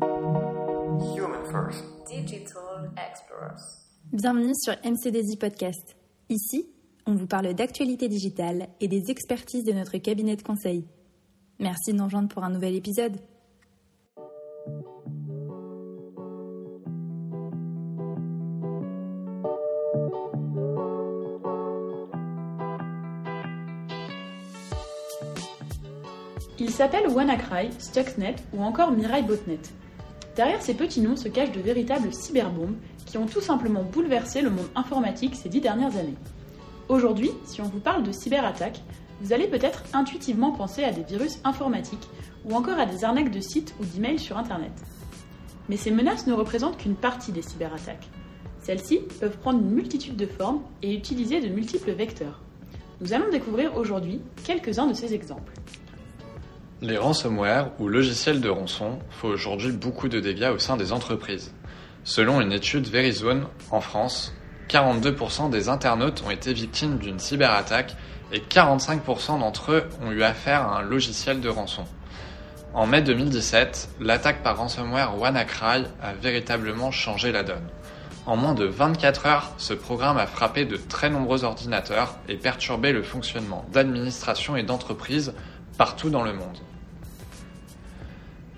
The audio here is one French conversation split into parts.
Human First. Digital Explorers. Bienvenue sur MCDZ Podcast. Ici, on vous parle d'actualité digitale et des expertises de notre cabinet de conseil. Merci de nous rejoindre pour un nouvel épisode. Ils s'appellent WannaCry, Stuxnet ou encore Mirai Botnet. Derrière ces petits noms se cachent de véritables cyberbombes qui ont tout simplement bouleversé le monde informatique ces dix dernières années. Aujourd'hui, si on vous parle de cyberattaque, vous allez peut-être intuitivement penser à des virus informatiques ou encore à des arnaques de sites ou d'emails sur Internet. Mais ces menaces ne représentent qu'une partie des cyberattaques. Celles-ci peuvent prendre une multitude de formes et utiliser de multiples vecteurs. Nous allons découvrir aujourd'hui quelques-uns de ces exemples. Les ransomware ou logiciels de rançon font aujourd'hui beaucoup de dégâts au sein des entreprises. Selon une étude Verizon, en France, 42% des internautes ont été victimes d'une cyberattaque et 45% d'entre eux ont eu affaire à un logiciel de rançon. En mai 2017, l'attaque par ransomware WannaCry a véritablement changé la donne. En moins de 24 heures, ce programme a frappé de très nombreux ordinateurs et perturbé le fonctionnement d'administration et d'entreprises partout dans le monde.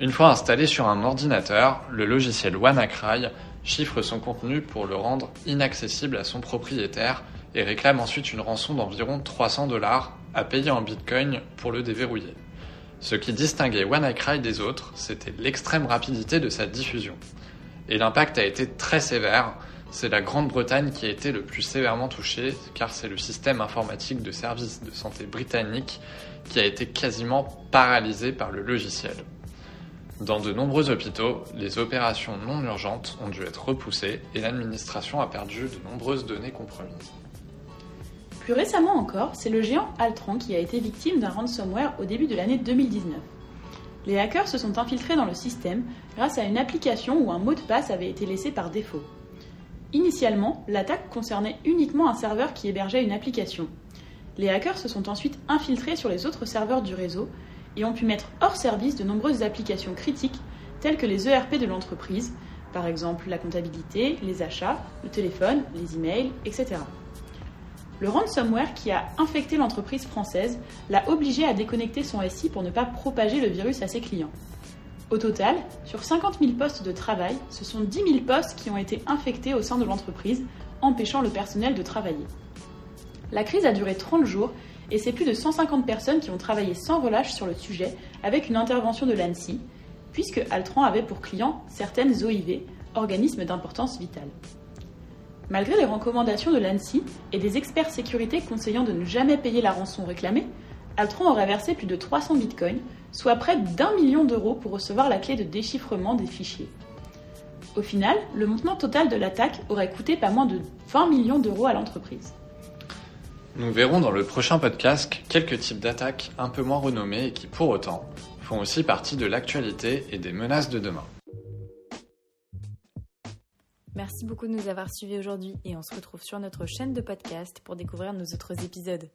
Une fois installé sur un ordinateur, le logiciel WannaCry chiffre son contenu pour le rendre inaccessible à son propriétaire et réclame ensuite une rançon d'environ 300 dollars à payer en bitcoin pour le déverrouiller. Ce qui distinguait WannaCry des autres, c'était l'extrême rapidité de sa diffusion. Et l'impact a été très sévère, c'est la Grande-Bretagne qui a été le plus sévèrement touchée, car c'est le système informatique de services de santé britannique qui a été quasiment paralysé par le logiciel. Dans de nombreux hôpitaux, les opérations non urgentes ont dû être repoussées et l'administration a perdu de nombreuses données compromises. Plus récemment encore, c'est le géant Altran qui a été victime d'un ransomware au début de l'année 2019. Les hackers se sont infiltrés dans le système grâce à une application où un mot de passe avait été laissé par défaut. Initialement, l'attaque concernait uniquement un serveur qui hébergeait une application. Les hackers se sont ensuite infiltrés sur les autres serveurs du réseau et ont pu mettre hors service de nombreuses applications critiques telles que les ERP de l'entreprise, par exemple la comptabilité, les achats, le téléphone, les emails, etc. Le ransomware qui a infecté l'entreprise française l'a obligé à déconnecter son SI pour ne pas propager le virus à ses clients. Au total, sur 50 000 postes de travail, ce sont 10 000 postes qui ont été infectés au sein de l'entreprise, empêchant le personnel de travailler. La crise a duré 30 jours et c'est plus de 150 personnes qui ont travaillé sans relâche sur le sujet avec une intervention de l'ANSI, puisque Altran avait pour client certaines OIV, organismes d'importance vitale. Malgré les recommandations de l'ANSI et des experts sécurité conseillant de ne jamais payer la rançon réclamée, Altran aurait versé plus de 300 bitcoins, soit près d'un million d'euros pour recevoir la clé de déchiffrement des fichiers. Au final, le montant total de l'attaque aurait coûté pas moins de 20 millions d'euros à l'entreprise. Nous verrons dans le prochain podcast quelques types d'attaques un peu moins renommées et qui, pour autant, font aussi partie de l'actualité et des menaces de demain. Merci beaucoup de nous avoir suivis aujourd'hui et on se retrouve sur notre chaîne de podcast pour découvrir nos autres épisodes.